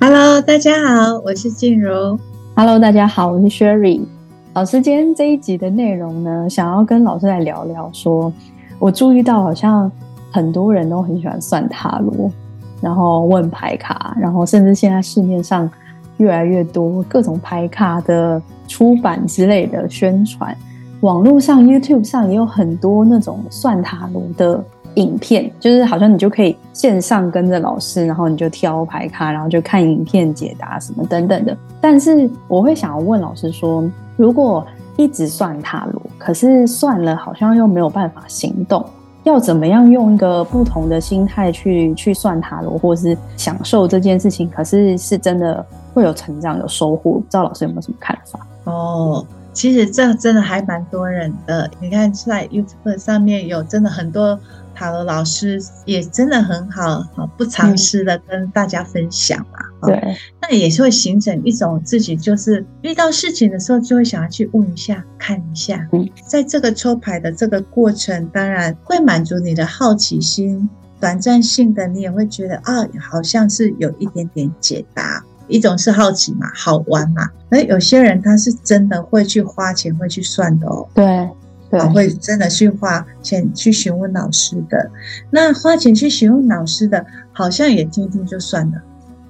Hello，大家好，我是静茹。Hello，大家好，我是 Sherry。老师，今天这一集的内容呢，想要跟老师来聊聊说，说我注意到好像很多人都很喜欢算塔罗，然后问牌卡，然后甚至现在市面上越来越多各种牌卡的出版之类的宣传，网络上 YouTube 上也有很多那种算塔罗的。影片就是好像你就可以线上跟着老师，然后你就挑牌卡，然后就看影片解答什么等等的。但是我会想要问老师说，如果一直算塔罗，可是算了好像又没有办法行动，要怎么样用一个不同的心态去去算塔罗，或是享受这件事情？可是是真的会有成长、有收获？不知道老师有没有什么看法？哦，其实这真的还蛮多人的。你看在 YouTube 上面有真的很多。塔罗老师也真的很好，不藏私的跟大家分享嘛。嗯、对，那也是会形成一种自己就是遇到事情的时候，就会想要去问一下、看一下。嗯，在这个抽牌的这个过程，当然会满足你的好奇心，短暂性的你也会觉得啊，好像是有一点点解答。一种是好奇嘛，好玩嘛。那有些人他是真的会去花钱，会去算的哦。对。对，会真的去花钱去询问老师的，那花钱去询问老师的，好像也听听就算了。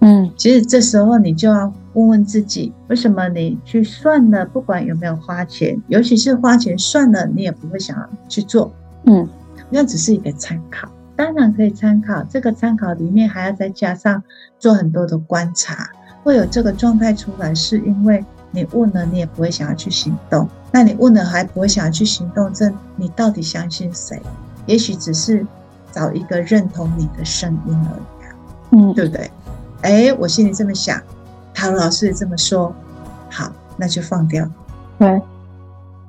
嗯，其实这时候你就要问问自己，为什么你去算了，不管有没有花钱，尤其是花钱算了，你也不会想要去做。嗯，那只是一个参考，当然可以参考。这个参考里面还要再加上做很多的观察，会有这个状态出来，是因为。你问了，你也不会想要去行动。那你问了还不会想要去行动，这你到底相信谁？也许只是找一个认同你的声音而已啊，嗯，对不对？哎，我心里这么想，唐老师也这么说，好，那就放掉，对，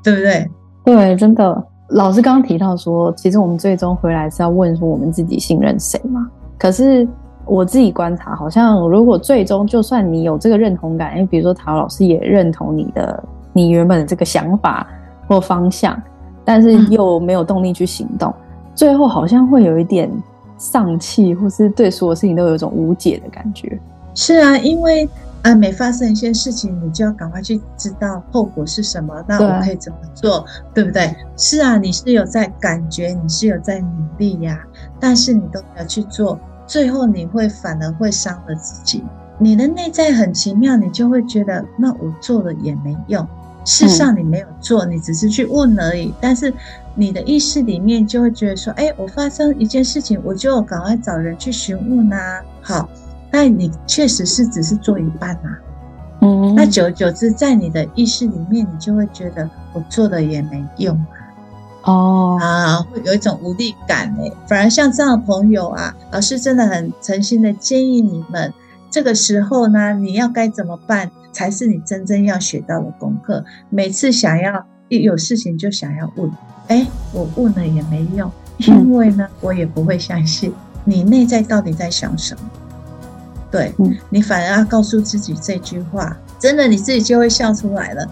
对不对？对，真的。老师刚刚提到说，其实我们最终回来是要问说，我们自己信任谁嘛？可是。我自己观察，好像如果最终就算你有这个认同感，因为比如说陶老师也认同你的你原本的这个想法或方向，但是又没有动力去行动，嗯、最后好像会有一点丧气，或是对所有事情都有一种无解的感觉。是啊，因为啊，每发生一些事情，你就要赶快去知道后果是什么，那我可以怎么做，对，对不对？是啊，你是有在感觉，你是有在努力呀、啊，但是你都没有去做。最后你会反而会伤了自己，你的内在很奇妙，你就会觉得那我做了也没用。事实上你没有做，你只是去问而已。但是你的意识里面就会觉得说，哎，我发生一件事情，我就赶快找人去询问啊。好，但你确实是只是做一半啊。嗯，那久而久之，在你的意识里面，你就会觉得我做的也没用。哦啊，会有一种无力感诶，反而像这样的朋友啊，老师真的很诚心的建议你们，这个时候呢，你要该怎么办，才是你真正要学到的功课。每次想要一有事情就想要问，哎，我问了也没用，因为呢，我也不会相信你内在到底在想什么。对，你反而要告诉自己这句话，真的你自己就会笑出来了。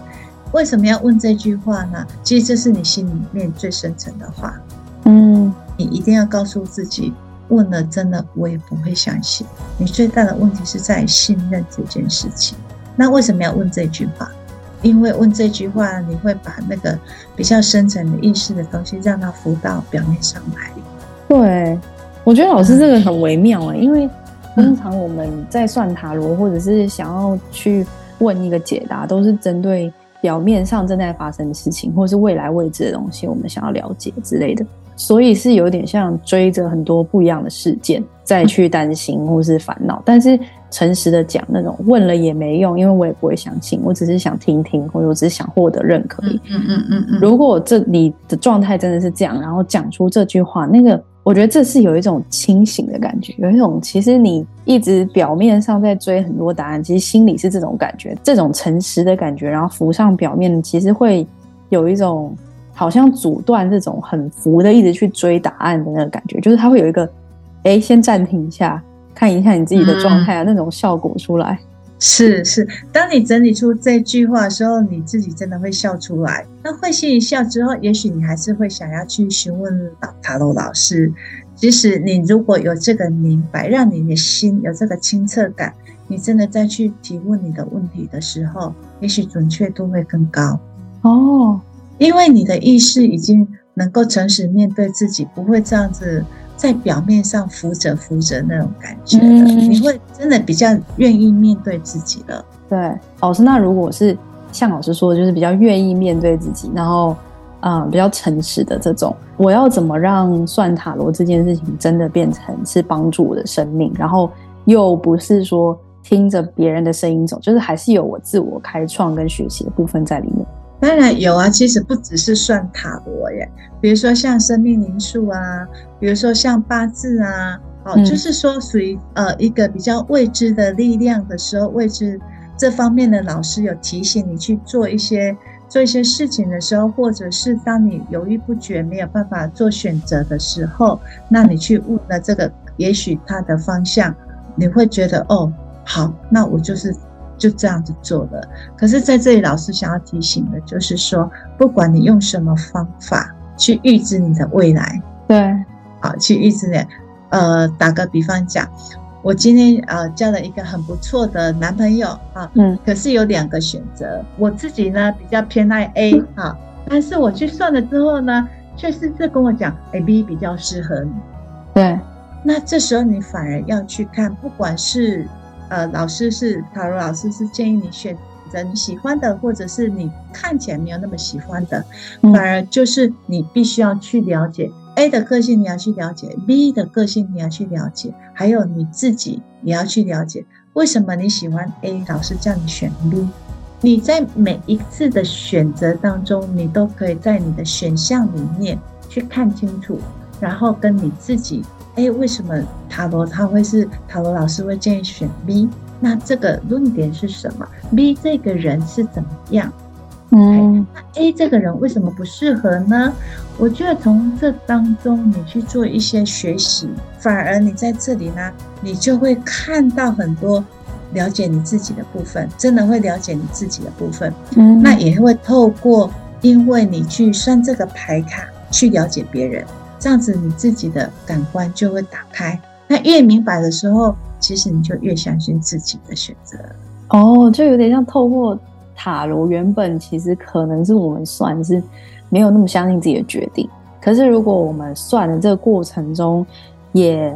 为什么要问这句话呢？其实这是你心里面最深层的话。嗯，你一定要告诉自己，问了真的我也不会相信。你最大的问题是在信任这件事情。那为什么要问这句话？因为问这句话，你会把那个比较深层的意识的东西让它浮到表面上来。对，我觉得老师这个很微妙啊，因为通常我们在算塔罗或者是想要去问一个解答，都是针对。表面上正在发生的事情，或是未来未知的东西，我们想要了解之类的，所以是有点像追着很多不一样的事件再去担心或是烦恼。但是诚实的讲，那种问了也没用，因为我也不会相信，我只是想听听，或者我只是想获得认可。嗯嗯嗯嗯嗯。如果这你的状态真的是这样，然后讲出这句话，那个。我觉得这是有一种清醒的感觉，有一种其实你一直表面上在追很多答案，其实心里是这种感觉，这种诚实的感觉，然后浮上表面，其实会有一种好像阻断这种很浮的一直去追答案的那个感觉，就是它会有一个，哎，先暂停一下，看一下你自己的状态啊，嗯、那种效果出来。是是，当你整理出这句话的时候，你自己真的会笑出来。那会心一笑之后，也许你还是会想要去询问塔罗老师。即使你如果有这个明白，让你的心有这个清澈感，你真的再去提问你的问题的时候，也许准确度会更高哦。因为你的意识已经能够诚实面对自己，不会这样子。在表面上浮着浮着那种感觉你会真的比较愿意面对自己了。对，老师，那如果是像老师说的，就是比较愿意面对自己，然后啊、嗯、比较诚实的这种，我要怎么让算塔罗这件事情真的变成是帮助我的生命，然后又不是说听着别人的声音走，就是还是有我自我开创跟学习的部分在里面。当然有啊，其实不只是算塔罗耶，比如说像生命灵数啊，比如说像八字啊，哦，嗯、就是说属于呃一个比较未知的力量的时候，未知这方面的老师有提醒你去做一些做一些事情的时候，或者是当你犹豫不决没有办法做选择的时候，那你去问了这个，也许它的方向，你会觉得哦，好，那我就是。就这样子做了，可是在这里，老师想要提醒的就是说，不管你用什么方法去预知你的未来，对，好，去预知你，呃，打个比方讲，我今天呃交了一个很不错的男朋友啊，嗯，可是有两个选择，我自己呢比较偏爱 A 啊，但是我去算了之后呢，却是这跟我讲，A B 比较适合你，对，那这时候你反而要去看，不管是。呃，老师是塔罗老师，是建议你选择你喜欢的，或者是你看起来没有那么喜欢的，反而就是你必须要去了解 A 的个性，你要去了解 B 的个性，你要去了解，还有你自己你要去了解为什么你喜欢 A，老师叫你选 B。你在每一次的选择当中，你都可以在你的选项里面去看清楚，然后跟你自己。哎，为什么塔罗他会是塔罗老师会建议选 B？那这个论点是什么？B 这个人是怎么样？嗯，那 A 这个人为什么不适合呢？我觉得从这当中你去做一些学习，反而你在这里呢，你就会看到很多了解你自己的部分，真的会了解你自己的部分。嗯，那也会透过因为你去算这个牌卡，去了解别人。这样子，你自己的感官就会打开。那越明白的时候，其实你就越相信自己的选择。哦，就有点像透过塔罗，原本其实可能是我们算是没有那么相信自己的决定。可是如果我们算的这个过程中，也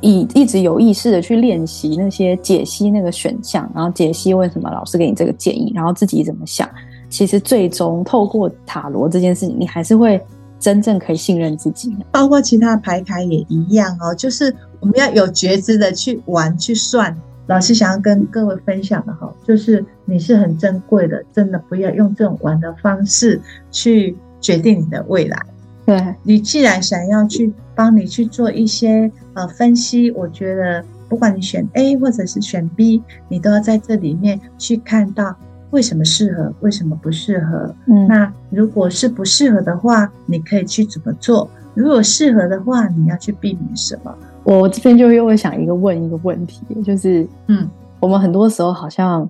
一一直有意识的去练习那些解析那个选项，然后解析为什么老师给你这个建议，然后自己怎么想，其实最终透过塔罗这件事情，你还是会。真正可以信任自己，包括其他牌卡也一样哦。就是我们要有觉知的去玩、去算。老师想要跟各位分享的哈，就是你是很珍贵的，真的不要用这种玩的方式去决定你的未来。对，你既然想要去帮你去做一些呃分析，我觉得不管你选 A 或者是选 B，你都要在这里面去看到。为什么适合？为什么不适合？嗯，那如果是不适合的话，你可以去怎么做？如果适合的话，你要去避免什么？我这边就又会想一个问一个问题，就是，嗯，我们很多时候好像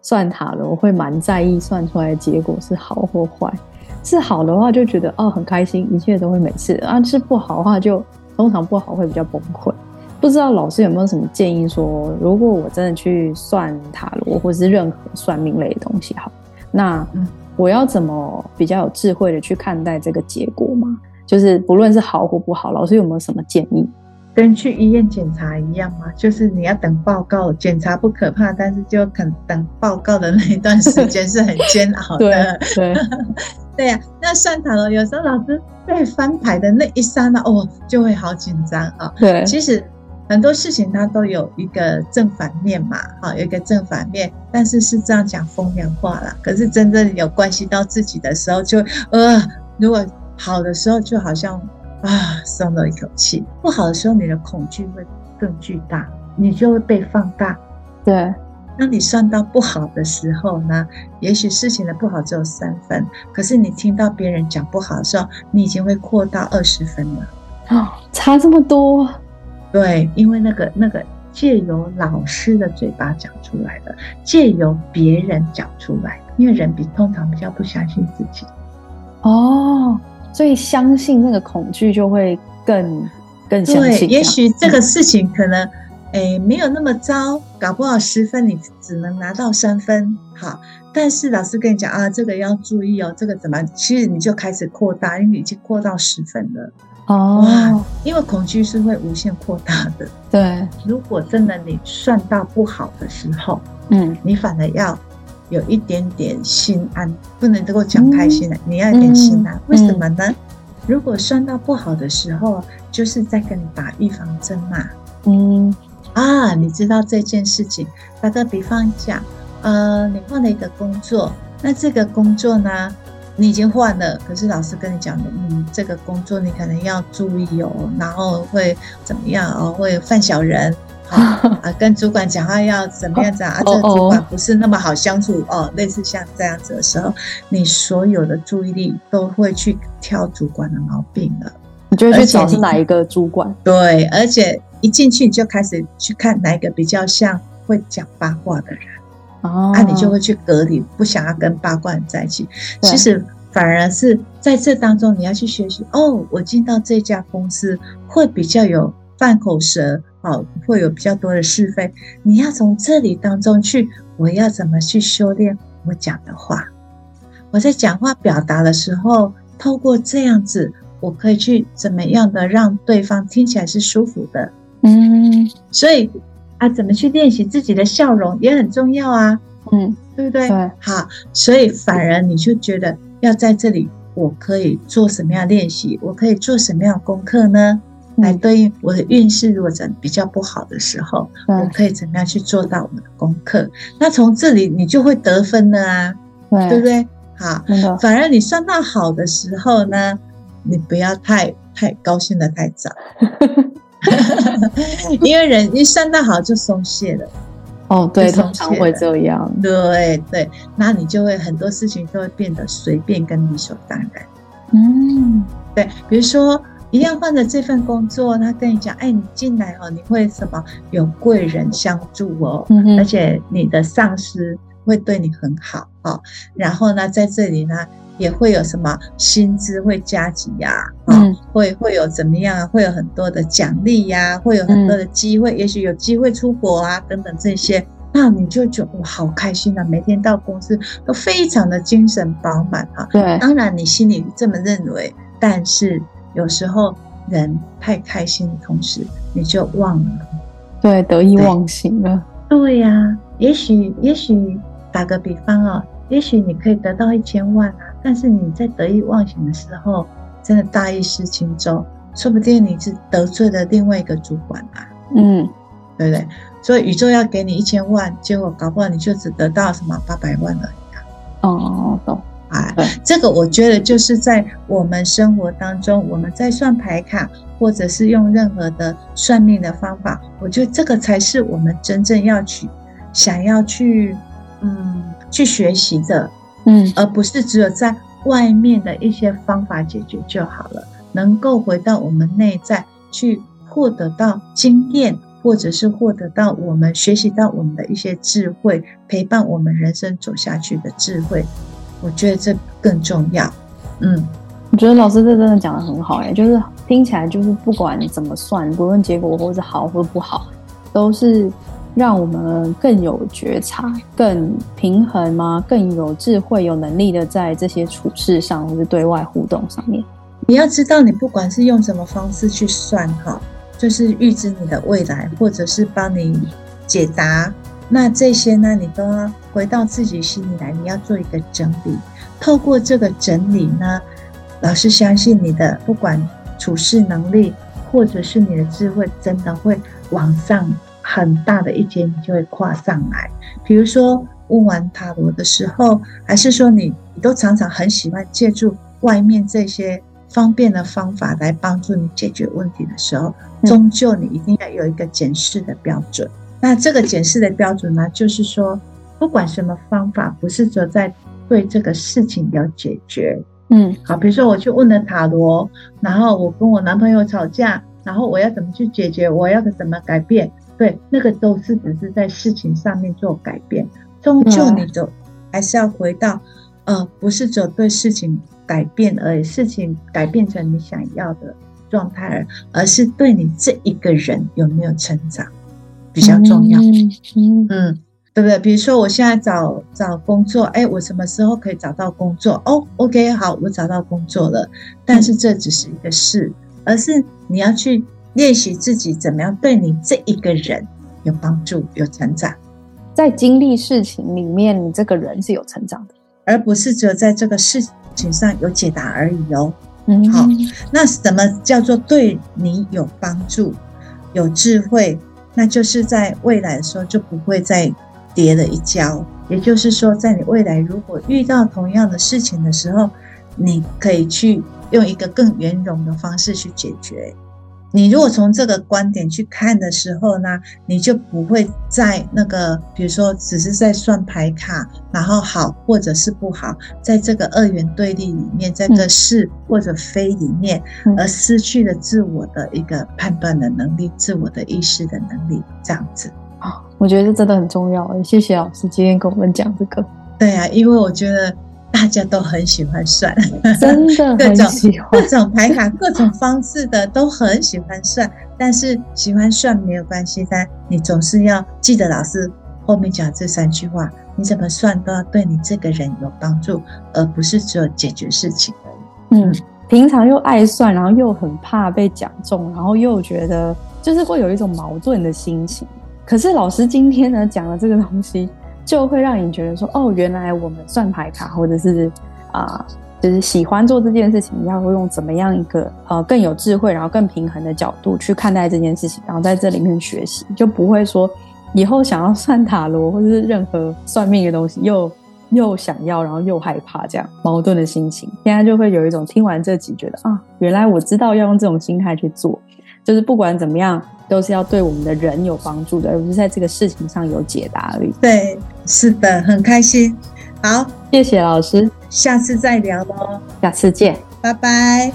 算塔罗会蛮在意算出来的结果是好或坏。是好的话就觉得哦很开心，一切都会没事；啊，是不好的话就通常不好会比较崩溃。不知道老师有没有什么建议说，说如果我真的去算塔罗，或者是任何算命类的东西，好，那我要怎么比较有智慧的去看待这个结果吗？就是不论是好或不好，老师有没有什么建议？跟去医院检查一样吗？就是你要等报告，检查不可怕，但是就肯等报告的那一段时间是很煎熬的。对 对呀、啊，那算塔罗有时候老师在翻牌的那一刹那，哦，就会好紧张啊。对，其实。很多事情它都有一个正反面嘛，哈，有一个正反面，但是是这样讲风凉话啦。可是真正有关系到自己的时候就，就呃，如果好的时候就好像啊松了一口气，不好的时候你的恐惧会更巨大，你就会被放大。对，当你算到不好的时候呢，也许事情的不好只有三分，可是你听到别人讲不好的时候，你已经会扩到二十分了。哦，差这么多。对，因为那个那个借由老师的嘴巴讲出来的，借由别人讲出来的，因为人比通常比较不相信自己。哦，所以相信那个恐惧就会更更相信。对，也许这个事情可能。哎，没有那么糟，搞不好十分你只能拿到三分，好。但是老师跟你讲啊，这个要注意哦，这个怎么？其实你就开始扩大，因为你已经扩到十分了。哦，哇，因为恐惧是会无限扩大的。对，如果真的你算到不好的时候，嗯，你反而要有一点点心安，不能够讲开心了，嗯、你要一点心安。嗯、为什么呢？嗯、如果算到不好的时候，就是在跟你打预防针嘛。嗯。啊，你知道这件事情？打个比方讲，呃，你换了一个工作，那这个工作呢，你已经换了，可是老师跟你讲的，嗯，这个工作你可能要注意哦，然后会怎么样哦，会犯小人，啊，啊跟主管讲话要怎么样讲啊，这个主管不是那么好相处哦，类似像这样子的时候，你所有的注意力都会去挑主管的毛病了，你就会去找是哪一个主管？对，而且。一进去你就开始去看哪一个比较像会讲八卦的人，哦，啊，你就会去隔离，不想要跟八卦人在一起。其实反而是在这当中，你要去学习。哦，我进到这家公司会比较有饭口舌，哦，会有比较多的是非。你要从这里当中去，我要怎么去修炼我讲的话？我在讲话表达的时候，透过这样子，我可以去怎么样的让对方听起来是舒服的。嗯，所以啊，怎么去练习自己的笑容也很重要啊，嗯，对不对？对，好，所以反而你就觉得要在这里，我可以做什么样练习？我可以做什么样的功课呢？嗯、来对应我的运势，如果真比较不好的时候，我可以怎么样去做到我的功课？那从这里你就会得分了啊，对，对不对？好，嗯、反而你算到好的时候呢，你不要太太高兴的太早。因为人一算到好就松懈了，哦，对，通常会这样，对对，那你就会很多事情都会变得随便跟理所当然，嗯，对，比如说一样换了这份工作，他跟你讲，哎，你进来哦，你会什么有贵人相助哦，嗯、而且你的上司会对你很好哦，然后呢，在这里呢。也会有什么薪资会加急呀？啊，嗯、会会有怎么样啊？会有很多的奖励呀，会有很多的机会，嗯、也许有机会出国啊，等等这些，那你就觉得哇，好开心啊！每天到公司都非常的精神饱满啊。对，当然你心里这么认为，但是有时候人太开心的同时，你就忘了，对，得意忘形了。对呀、啊，也许也许打个比方啊、哦，也许你可以得到一千万啊。但是你在得意忘形的时候，真的大意失荆州，说不定你是得罪了另外一个主管啊，嗯，对不对？所以宇宙要给你一千万，结果搞不好你就只得到什么八百万而已啊。哦，懂。哎，这个我觉得就是在我们生活当中，我们在算牌卡，或者是用任何的算命的方法，我觉得这个才是我们真正要去想要去嗯去学习的。嗯，而不是只有在外面的一些方法解决就好了，能够回到我们内在去获得到经验，或者是获得到我们学习到我们的一些智慧，陪伴我们人生走下去的智慧，我觉得这更重要。嗯，我觉得老师这真的讲的很好哎，就是听起来就是不管怎么算，不论结果或是好或不好，都是。让我们更有觉察、更平衡吗？更有智慧、有能力的在这些处事上，或是对外互动上面。你要知道，你不管是用什么方式去算哈，就是预知你的未来，或者是帮你解答，那这些呢，你都要回到自己心里来，你要做一个整理。透过这个整理呢，老师相信你的不管处事能力，或者是你的智慧，真的会往上。很大的一阶，你就会跨上来。比如说，问完塔罗的时候，还是说你你都常常很喜欢借助外面这些方便的方法来帮助你解决问题的时候，终究你一定要有一个检视的标准。那这个检视的标准呢，就是说，不管什么方法，不是说在对这个事情有解决。嗯，好，比如说我去问了塔罗，然后我跟我男朋友吵架。然后我要怎么去解决，我要怎么改变？对，那个都是只是在事情上面做改变，终究你就还是要回到，呃，不是只有对事情改变而已，事情改变成你想要的状态而，而是对你这一个人有没有成长比较重要。嗯嗯，对不对？比如说我现在找找工作，哎，我什么时候可以找到工作？哦，OK，好，我找到工作了，但是这只是一个事，而是你要去。练习自己怎么样对你这一个人有帮助、有成长，在经历事情里面，你这个人是有成长的，而不是只有在这个事情上有解答而已哦。嗯，好，那什么叫做对你有帮助、有智慧？那就是在未来的时候就不会再跌了一跤。也就是说，在你未来如果遇到同样的事情的时候，你可以去用一个更圆融的方式去解决。你如果从这个观点去看的时候呢，你就不会在那个，比如说只是在算牌卡，然后好或者是不好，在这个二元对立里面，在这个是或者非里面，而失去了自我的一个判断的能力，自我的意识的能力，这样子。啊，我觉得这真的很重要。谢谢老师今天跟我们讲这个。对啊，因为我觉得。大家都很喜欢算，真的 各种各种牌卡、各种方式的都很喜欢算。但是喜欢算没有关系，但你总是要记得老师后面讲这三句话：你怎么算都要对你这个人有帮助，而不是只有解决事情而已。嗯，平常又爱算，然后又很怕被讲中，然后又觉得就是会有一种矛盾的心情。可是老师今天呢讲了这个东西。就会让你觉得说，哦，原来我们算牌卡，或者是啊、就是喜欢做这件事情，要用怎么样一个呃更有智慧，然后更平衡的角度去看待这件事情，然后在这里面学习，就不会说以后想要算塔罗或者是任何算命的东西，又又想要，然后又害怕这样矛盾的心情。现在就会有一种听完这集，觉得啊，原来我知道要用这种心态去做。就是不管怎么样，都是要对我们的人有帮助的，而不是在这个事情上有解答而已。对，是的，很开心。好，谢谢老师，下次再聊喽。下次见，拜拜。